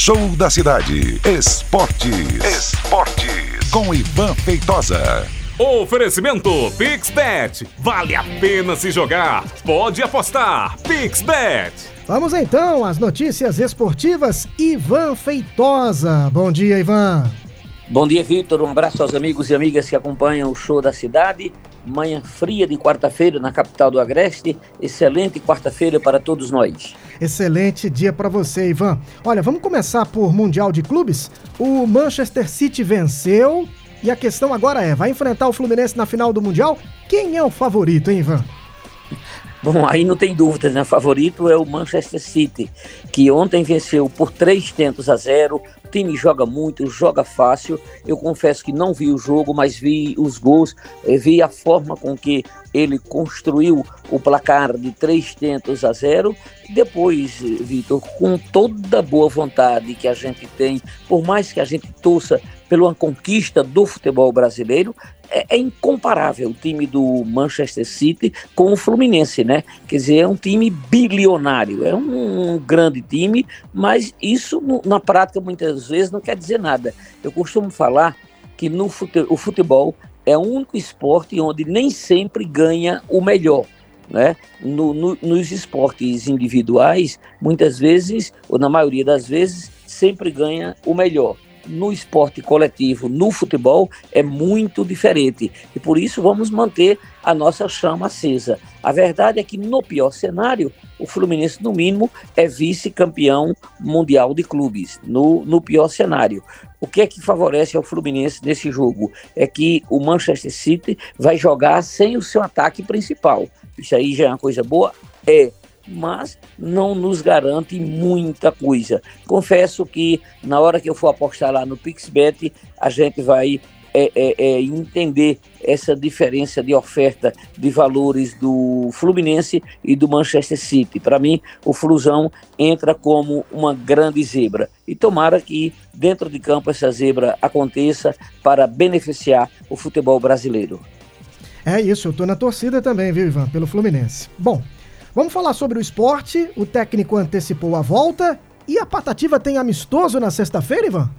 Show da Cidade. Esportes. Esportes. Com Ivan Feitosa. Oferecimento PixBet. Vale a pena se jogar. Pode apostar. PixBet. Vamos então às notícias esportivas. Ivan Feitosa. Bom dia, Ivan. Bom dia, Vitor. Um abraço aos amigos e amigas que acompanham o show da cidade. Manhã fria de quarta-feira na capital do Agreste. Excelente quarta-feira para todos nós. Excelente dia para você, Ivan. Olha, vamos começar por Mundial de Clubes. O Manchester City venceu e a questão agora é: vai enfrentar o Fluminense na final do Mundial? Quem é o favorito, hein, Ivan? Bom, aí não tem dúvida, né? O favorito é o Manchester City, que ontem venceu por três tentos a zero. O time joga muito, joga fácil. Eu confesso que não vi o jogo, mas vi os gols, eh, vi a forma com que ele construiu o placar de três tentos a zero. Depois, eh, Vitor, com toda a boa vontade que a gente tem, por mais que a gente torça pela conquista do futebol brasileiro, é, é, incomparável o time do Manchester City com o Fluminense, né? Quer dizer, é um time bilionário, é um, grande time, mas isso na prática muitas vezes não quer dizer nada. Eu costumo falar que no fute, o futebol é o único esporte onde nem sempre ganha o melhor. Né? No, no, nos esportes individuais, muitas vezes, ou na maioria das vezes, sempre ganha o melhor no esporte coletivo, no futebol, é muito diferente. E por isso vamos manter a nossa chama acesa. A verdade é que, no pior cenário, o Fluminense, no mínimo, é vice-campeão mundial de clubes, no, no pior cenário. O que é que favorece ao Fluminense nesse jogo? É que o Manchester City vai jogar sem o seu ataque principal. Isso aí já é uma coisa boa? É mas não nos garante muita coisa. Confesso que na hora que eu for apostar lá no PixBet, a gente vai é, é, é, entender essa diferença de oferta de valores do Fluminense e do Manchester City. Para mim, o Flusão entra como uma grande zebra. E tomara que dentro de campo essa zebra aconteça para beneficiar o futebol brasileiro. É isso, eu tô na torcida também, viu, Ivan, pelo Fluminense. Bom, Vamos falar sobre o esporte. O técnico antecipou a volta. E a Patativa tem amistoso na sexta-feira, Ivan?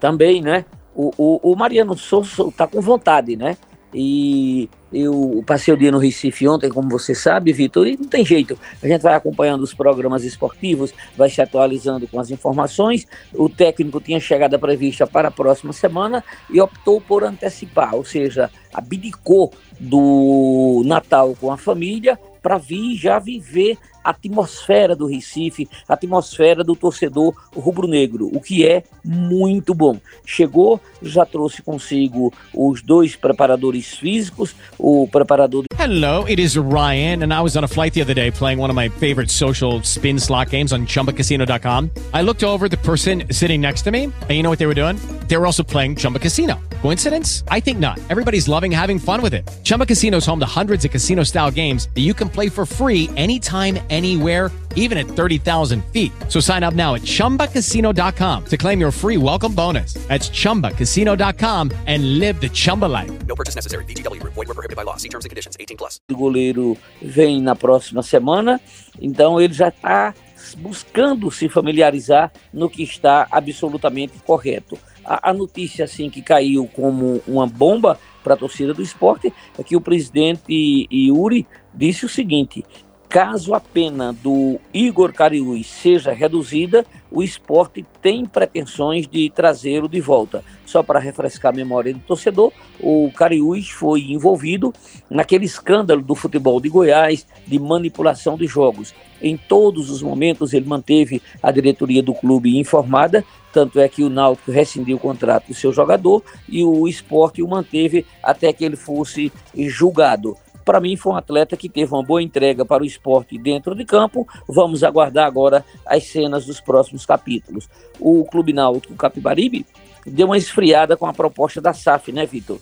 Também, né? O, o, o Mariano Souza está com vontade, né? E eu passei o dia no Recife ontem, como você sabe, Vitor, e não tem jeito. A gente vai acompanhando os programas esportivos, vai se atualizando com as informações. O técnico tinha chegada prevista para a próxima semana e optou por antecipar, ou seja, abdicou do Natal com a família para vir já viver a atmosfera do Recife, a atmosfera do torcedor rubro-negro, o que é muito bom. Chegou, já trouxe consigo os dois preparadores físicos, o preparador. Hello, it is Ryan, and I was on a flight the other day playing one of my favorite social spin slot games on ChumbaCasino.com. I looked over the person sitting next to me, and you know what they were doing? They were also playing Chumba Casino. Coincidence? I think not. Everybody's loving having fun with it. Chumba Casino is home to hundreds of casino-style games that you can play for free anytime anywhere, even at 30,000 feet. So sign up now at ChumbaCasino.com to claim your free welcome bonus. That's ChumbaCasino.com and live the Chumba life. No purchase necessary. VGW. Void were prohibited by law. See terms and conditions. 18 plus. O goleiro vem na próxima semana, então ele já está buscando se familiarizar no que está absolutamente correto. A, a notícia assim que caiu como uma bomba para a torcida do esporte é que o presidente Yuri disse o seguinte: Caso a pena do Igor Cariús seja reduzida, o esporte tem pretensões de trazê-lo de volta. Só para refrescar a memória do torcedor, o Cariús foi envolvido naquele escândalo do futebol de Goiás de manipulação de jogos. Em todos os momentos ele manteve a diretoria do clube informada, tanto é que o Náutico rescindiu o contrato do seu jogador e o esporte o manteve até que ele fosse julgado para mim foi um atleta que teve uma boa entrega para o esporte dentro de campo. Vamos aguardar agora as cenas dos próximos capítulos. O Clube Náutico Capibaribe deu uma esfriada com a proposta da SAF, né, Vitor?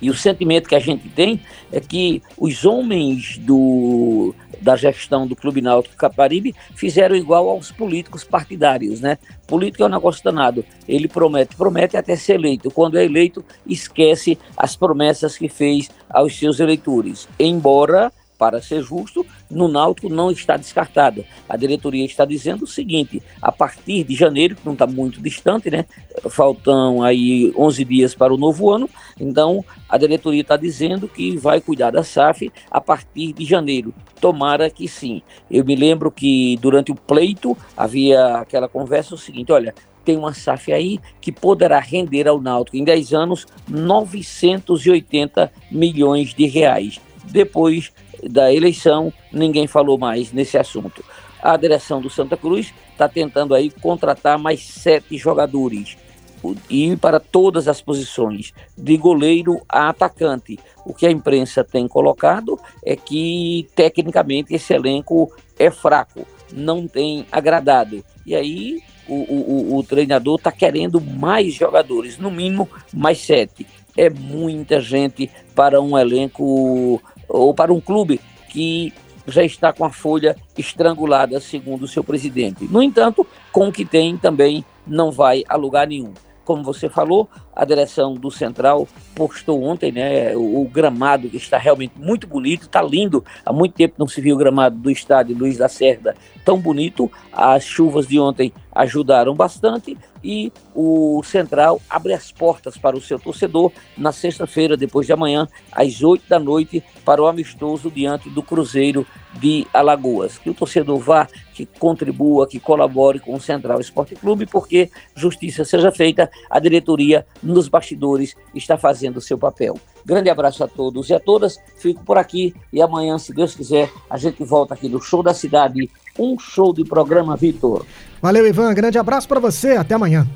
E o sentimento que a gente tem é que os homens do, da gestão do Clube Náutico Caparibe fizeram igual aos políticos partidários, né? Político é um negócio danado. Ele promete, promete até ser eleito. Quando é eleito, esquece as promessas que fez aos seus eleitores. Embora para ser justo, no Náutico não está descartada. A diretoria está dizendo o seguinte: a partir de janeiro, que não está muito distante, né? Faltam aí 11 dias para o novo ano. Então, a diretoria está dizendo que vai cuidar da SAF a partir de janeiro. Tomara que sim. Eu me lembro que durante o pleito havia aquela conversa o seguinte: olha, tem uma SAF aí que poderá render ao Náutico em 10 anos 980 milhões de reais. Depois da eleição, ninguém falou mais nesse assunto. A direção do Santa Cruz está tentando aí contratar mais sete jogadores e para todas as posições, de goleiro a atacante. O que a imprensa tem colocado é que tecnicamente esse elenco é fraco, não tem agradado. E aí o, o, o treinador está querendo mais jogadores, no mínimo mais sete. É muita gente para um elenco ou para um clube que já está com a folha estrangulada, segundo o seu presidente. No entanto, com o que tem também não vai a lugar nenhum. Como você falou, a direção do Central postou ontem, né, o, o gramado que está realmente muito bonito, está lindo. Há muito tempo não se viu o gramado do estádio Luiz da Cerda tão bonito. As chuvas de ontem ajudaram bastante e o Central abre as portas para o seu torcedor na sexta-feira, depois de amanhã, às 8 da noite, para o amistoso diante do Cruzeiro de Alagoas. Que o torcedor vá, que contribua, que colabore com o Central Esporte Clube, porque justiça seja feita, a diretoria nos bastidores está fazendo o seu papel. Grande abraço a todos e a todas. Fico por aqui e amanhã, se Deus quiser, a gente volta aqui no Show da Cidade, um show de programa Vitor. Valeu, Ivan. Grande abraço para você. Até amanhã.